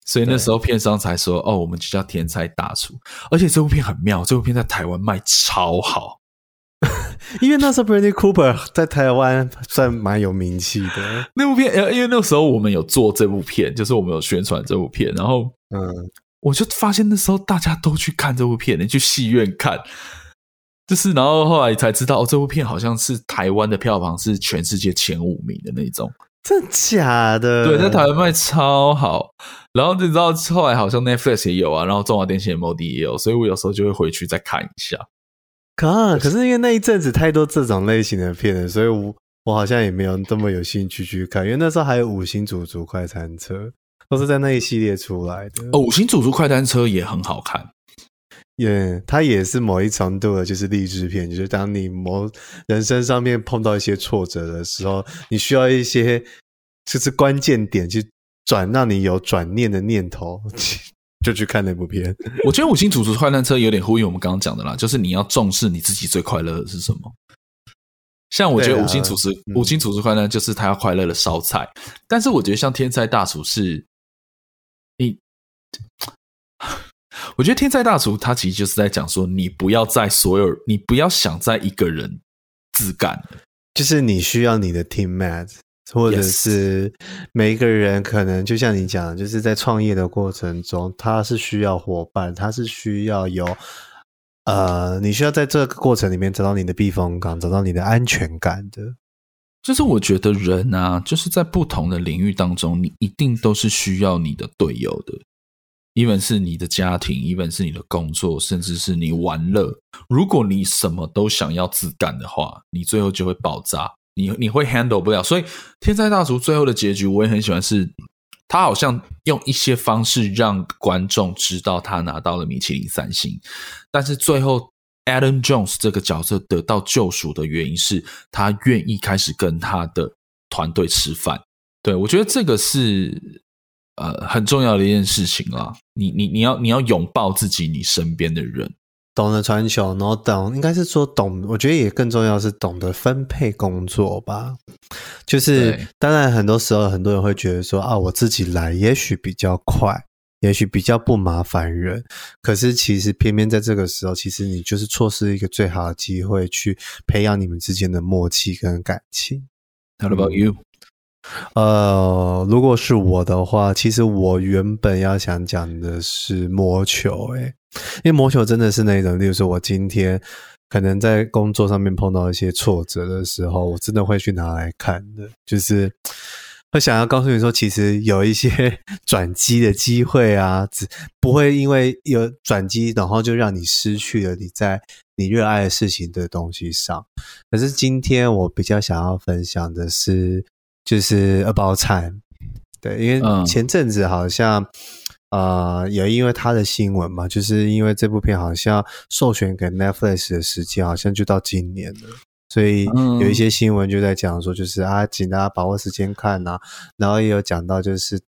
所以那时候片商才说：“哦，我们就叫天才大厨。”而且这部片很妙，这部片在台湾卖超好，因为那时候 Bradley Cooper 在台湾算蛮有名气的。那部片，呃，因为那时候我们有做这部片，就是我们有宣传这部片，然后，嗯。我就发现那时候大家都去看这部片，你去戏院看，就是然后后来才知道，哦，这部片好像是台湾的票房是全世界前五名的那种，真假的？对，在台湾卖超好。然后你知道后来好像 Netflix 也有啊，然后中华电信 MOD 也有，所以我有时候就会回去再看一下。可可是因为那一阵子太多这种类型的片了，所以我我好像也没有这么有兴趣去看，因为那时候还有五星主厨快餐车。都是在那一系列出来的哦。五星主厨快餐车也很好看，耶，它也是某一程度的，就是励志片。就是当你某人生上面碰到一些挫折的时候，你需要一些就是关键点去转，让你有转念的念头，就去看那部片。我觉得五星主厨快餐车有点呼应我们刚刚讲的啦，就是你要重视你自己最快乐的是什么。像我觉得五星主厨，啊嗯、五星主厨快餐就是他要快乐的烧菜，但是我觉得像天才大厨是。你，我觉得天才大厨他其实就是在讲说，你不要在所有，你不要想在一个人自干，就是你需要你的 teammate，或者是每一个人可能就像你讲，就是在创业的过程中，他是需要伙伴，他是需要有呃，你需要在这个过程里面找到你的避风港，找到你的安全感的。就是我觉得人啊，就是在不同的领域当中，你一定都是需要你的队友的。even 是你的家庭，even 是你的工作，甚至是你玩乐。如果你什么都想要自干的话，你最后就会爆炸，你你会 handle 不了。所以天才大厨最后的结局，我也很喜欢是，是他好像用一些方式让观众知道他拿到了米其林三星，但是最后。Adam Jones 这个角色得到救赎的原因是他愿意开始跟他的团队吃饭。对，我觉得这个是呃很重要的一件事情啦。你你你要你要拥抱自己你身边的人，懂得传球，然后懂应该是说懂。我觉得也更重要是懂得分配工作吧。就是当然很多时候很多人会觉得说啊，我自己来也许比较快。也许比较不麻烦人，可是其实偏偏在这个时候，其实你就是错失一个最好的机会，去培养你们之间的默契跟感情。How about you？呃，如果是我的话，其实我原本要想讲的是魔球，诶，因为魔球真的是那种，例如说我今天可能在工作上面碰到一些挫折的时候，我真的会去拿来看的，就是。会想要告诉你说，其实有一些 转机的机会啊，只不会因为有转机，然后就让你失去了你在你热爱的事情的东西上。可是今天我比较想要分享的是，就是 About Time，对，因为前阵子好像啊、呃，也因为他的新闻嘛，就是因为这部片好像授权给 Netflix 的时间好像就到今年了。所以有一些新闻就在讲说，就是啊，请大家把握时间看呐。然后也有讲到，就是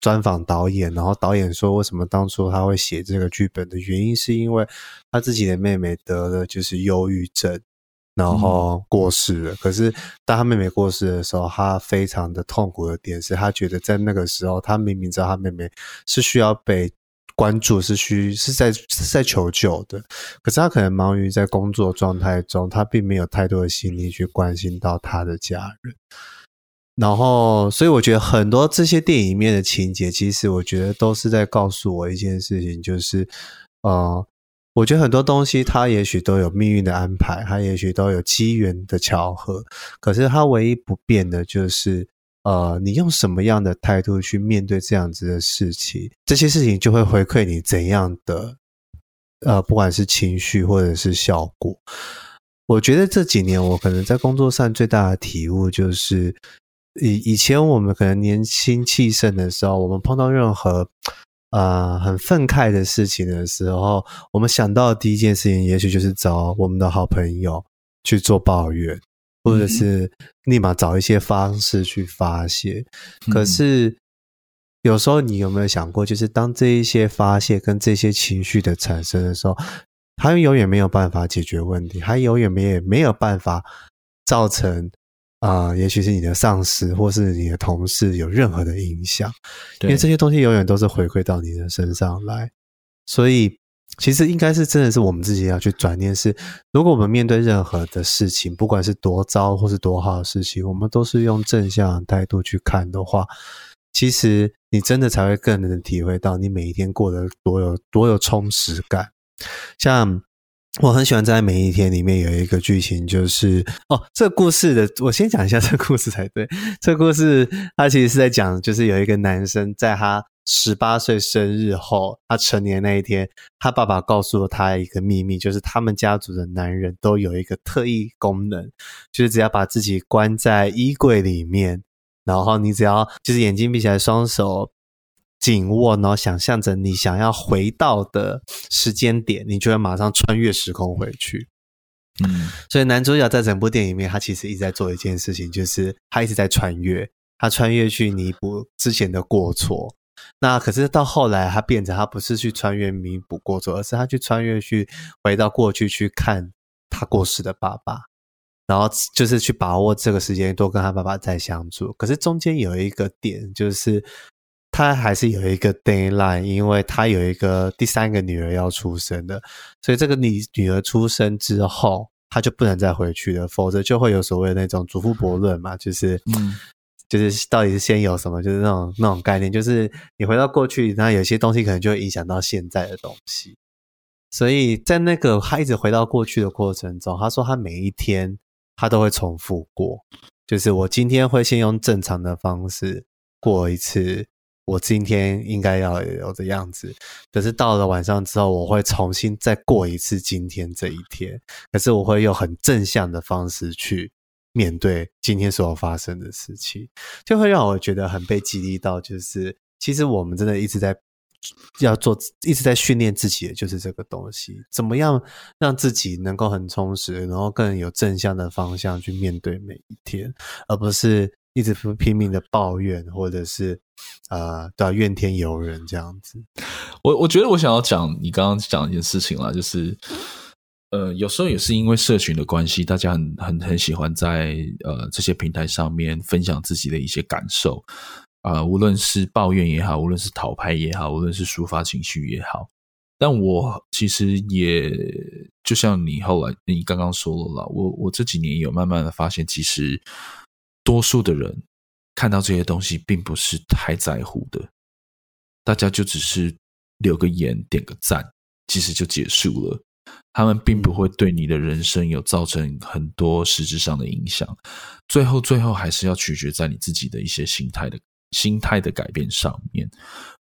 专访导演，然后导演说，为什么当初他会写这个剧本的原因，是因为他自己的妹妹得了就是忧郁症，然后过世了。可是当他妹妹过世的时候，他非常的痛苦的点是他觉得在那个时候，他明明知道他妹妹是需要被。关注是需是在是在求救的，可是他可能忙于在工作状态中，他并没有太多的心力去关心到他的家人。然后，所以我觉得很多这些电影里面的情节，其实我觉得都是在告诉我一件事情，就是呃，我觉得很多东西它也许都有命运的安排，它也许都有机缘的巧合，可是它唯一不变的就是。呃，你用什么样的态度去面对这样子的事情，这些事情就会回馈你怎样的，呃，不管是情绪或者是效果。我觉得这几年我可能在工作上最大的体悟就是，以以前我们可能年轻气盛的时候，我们碰到任何呃很愤慨的事情的时候，我们想到的第一件事情，也许就是找我们的好朋友去做抱怨。或者是立马找一些方式去发泄，可是有时候你有没有想过，就是当这一些发泄跟这些情绪的产生的时候，它永远没有办法解决问题，它永远没有没有办法造成啊、呃，也许是你的上司或是你的同事有任何的影响，因为这些东西永远都是回馈到你的身上来，所以。其实应该是真的是我们自己要去转念，是如果我们面对任何的事情，不管是多糟或是多好的事情，我们都是用正向的态度去看的话，其实你真的才会更能体会到你每一天过得多有多有充实感。像我很喜欢在每一天里面有一个剧情，就是哦，这故事的我先讲一下这故事才对。这故事它其实是在讲，就是有一个男生在他。十八岁生日后，他成年那一天，他爸爸告诉了他一个秘密，就是他们家族的男人都有一个特异功能，就是只要把自己关在衣柜里面，然后你只要就是眼睛闭起来，双手紧握，然后想象着你想要回到的时间点，你就会马上穿越时空回去。嗯，所以男主角在整部电影里面，他其实一直在做一件事情，就是他一直在穿越，他穿越去弥补之前的过错。那可是到后来，他变成他不是去穿越弥补过错，而是他去穿越去回到过去去看他过世的爸爸，然后就是去把握这个时间多跟他爸爸再相处。可是中间有一个点，就是他还是有一个 deadline，因为他有一个第三个女儿要出生的，所以这个女女儿出生之后，他就不能再回去了，否则就会有所谓的那种祖父悖论嘛，就是嗯。就是到底是先有什么，就是那种那种概念，就是你回到过去，那有些东西可能就会影响到现在的东西。所以在那个他一直回到过去的过程中，他说他每一天他都会重复过，就是我今天会先用正常的方式过一次。我今天应该要有的样子，可是到了晚上之后，我会重新再过一次今天这一天。可是我会用很正向的方式去面对今天所有发生的事情，就会让我觉得很被激励到。就是其实我们真的一直在要做，一直在训练自己的就是这个东西，怎么样让自己能够很充实，然后更有正向的方向去面对每一天，而不是。一直拼命的抱怨，或者是啊，对、呃、怨天尤人这样子。我我觉得我想要讲你刚刚讲一件事情啦，就是呃，有时候也是因为社群的关系，大家很很很喜欢在呃这些平台上面分享自己的一些感受啊、无论是抱怨也好，无论是讨拍也好，无论是抒发情绪也好。但我其实也就像你后来你刚刚说了啦，我我这几年有慢慢的发现，其实。多数的人看到这些东西，并不是太在乎的，大家就只是留个言、点个赞，其实就结束了。他们并不会对你的人生有造成很多实质上的影响。最后，最后还是要取决在你自己的一些心态的心态的改变上面。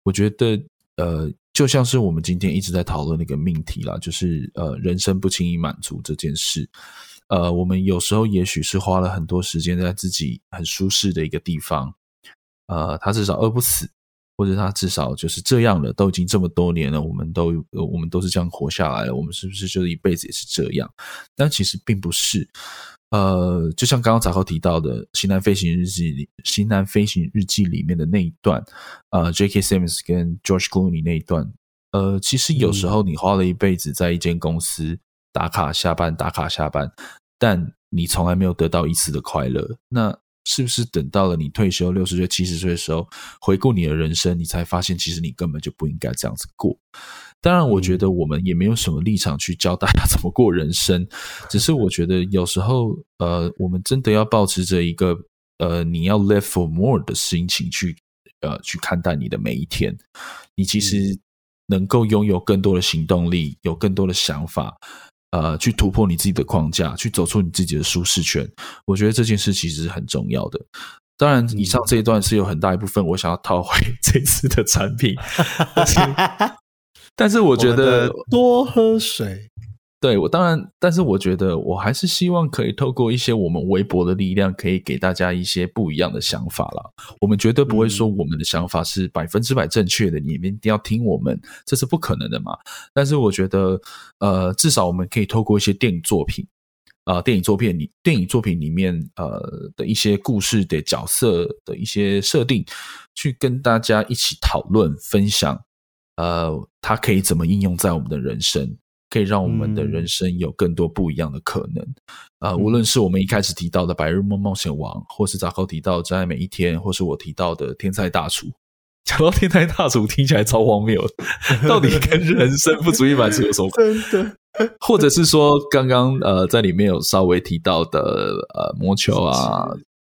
我觉得，呃，就像是我们今天一直在讨论那个命题啦，就是呃，人生不轻易满足这件事。呃，我们有时候也许是花了很多时间在自己很舒适的一个地方，呃，他至少饿不死，或者他至少就是这样了，都已经这么多年了，我们都我们都是这样活下来了，我们是不是就是一辈子也是这样？但其实并不是，呃，就像刚刚杂扣提到的《西南飞行日记》里，《西南飞行日记》里面的那一段，呃，J.K. Simmons 跟 George Clooney 那一段，呃，其实有时候你花了一辈子在一间公司打卡下班，打卡下班。但你从来没有得到一次的快乐，那是不是等到了你退休六十岁、七十岁的时候，回顾你的人生，你才发现其实你根本就不应该这样子过？当然，我觉得我们也没有什么立场去教大家怎么过人生，只是我觉得有时候，呃，我们真的要保持着一个呃，你要 live for more 的心情去呃去看待你的每一天，你其实能够拥有更多的行动力，有更多的想法。呃，去突破你自己的框架，去走出你自己的舒适圈，我觉得这件事其实是很重要的。当然，以上这一段是有很大一部分我想要套回 这次的产品，但是，我觉得我多喝水。对，我当然，但是我觉得我还是希望可以透过一些我们微博的力量，可以给大家一些不一样的想法啦。我们绝对不会说我们的想法是百分之百正确的，你们一定要听我们，这是不可能的嘛。但是我觉得，呃，至少我们可以透过一些电影作品，啊、呃，电影作品里，电影作品里面，呃的一些故事的角色的一些设定，去跟大家一起讨论分享，呃，它可以怎么应用在我们的人生。可以让我们的人生有更多不一样的可能，啊、嗯呃，无论是我们一开始提到的《白日梦冒险王》，或是杂扣提到《真爱每一天》，或是我提到的《天才大厨》。讲到《天才大厨》，听起来超荒谬，到底跟人生不足以满足有什么？真的，或者是说，刚刚呃，在里面有稍微提到的呃，魔球啊。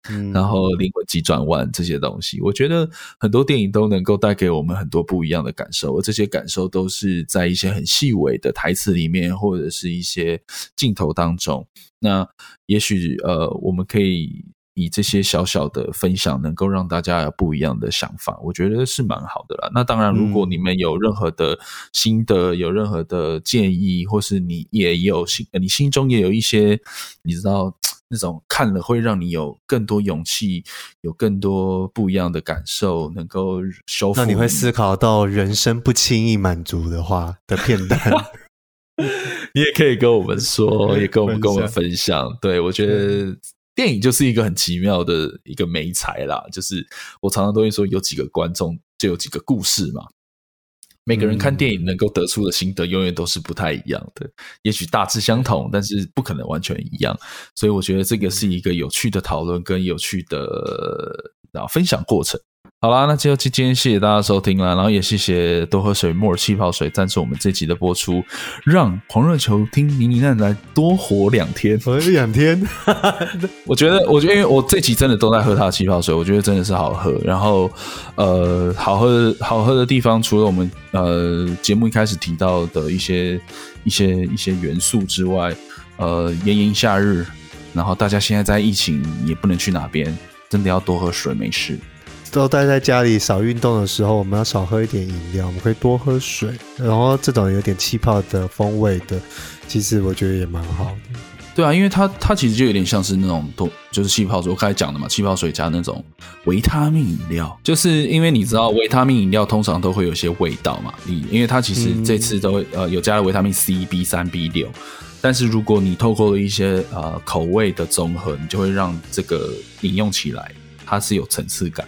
嗯，然后灵魂急转弯这些东西，我觉得很多电影都能够带给我们很多不一样的感受，而这些感受都是在一些很细微的台词里面，或者是一些镜头当中。那也许呃，我们可以以这些小小的分享，能够让大家有不一样的想法，我觉得是蛮好的啦。那当然，如果你们有任何的心得，有任何的建议，或是你也有心，你心中也有一些，你知道。那种看了会让你有更多勇气，有更多不一样的感受，能够修复。那你会思考到人生不轻易满足的话的片段，你也可以跟我们说，也跟我们跟我们分享。对，我觉得电影就是一个很奇妙的一个媒材啦，就是我常常都会说，有几个观众就有几个故事嘛。每个人看电影能够得出的心得永远都是不太一样的，也许大致相同，但是不可能完全一样。所以我觉得这个是一个有趣的讨论跟有趣的啊分享过程。好啦，那就今天谢谢大家收听啦，然后也谢谢多喝水莫尔气泡水赞助我们这集的播出，让狂热球听妮妮娜来多活两天，活 两天。我觉得，我觉得，因为我这集真的都在喝他的气泡水，我觉得真的是好喝。然后，呃，好喝好喝的地方，除了我们呃节目一开始提到的一些一些一些元素之外，呃，炎炎夏日，然后大家现在在疫情也不能去哪边，真的要多喝水，没事。都待在家里少运动的时候，我们要少喝一点饮料，我们可以多喝水。然后这种有点气泡的风味的，其实我觉得也蛮好的。对啊，因为它它其实就有点像是那种多就是气泡水，我刚才讲的嘛，气泡水加那种维他命饮料，就是因为你知道维他命饮料通常都会有些味道嘛，你因为它其实这次都会呃有加了维他命 C、B 三、B 六，但是如果你透过了一些呃口味的综合，你就会让这个饮用起来它是有层次感。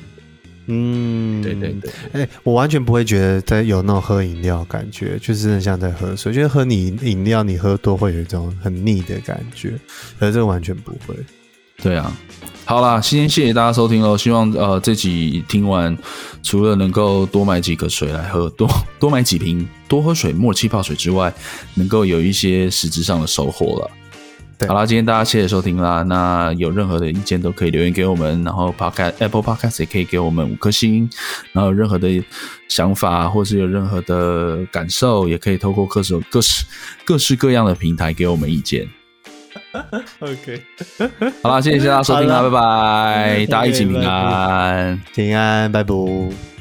嗯，对对对，哎、欸，我完全不会觉得在有那种喝饮料感觉，就是很像在喝水。我觉得喝你饮料，你喝多会有一种很腻的感觉，可是这个完全不会。对啊，好啦，先谢谢大家收听喽。希望呃这集听完，除了能够多买几个水来喝，多 多买几瓶多喝水莫气泡水之外，能够有一些实质上的收获了。好啦，今天大家谢谢收听啦。那有任何的意见都可以留言给我们，然后 Podcast Apple Podcast 也可以给我们五颗星。然后有任何的想法或是有任何的感受，也可以透过各种各式各式各样的平台给我们意见。OK，好啦，谢谢大家收听啦，拜拜，大家一起平安，平安，拜拜。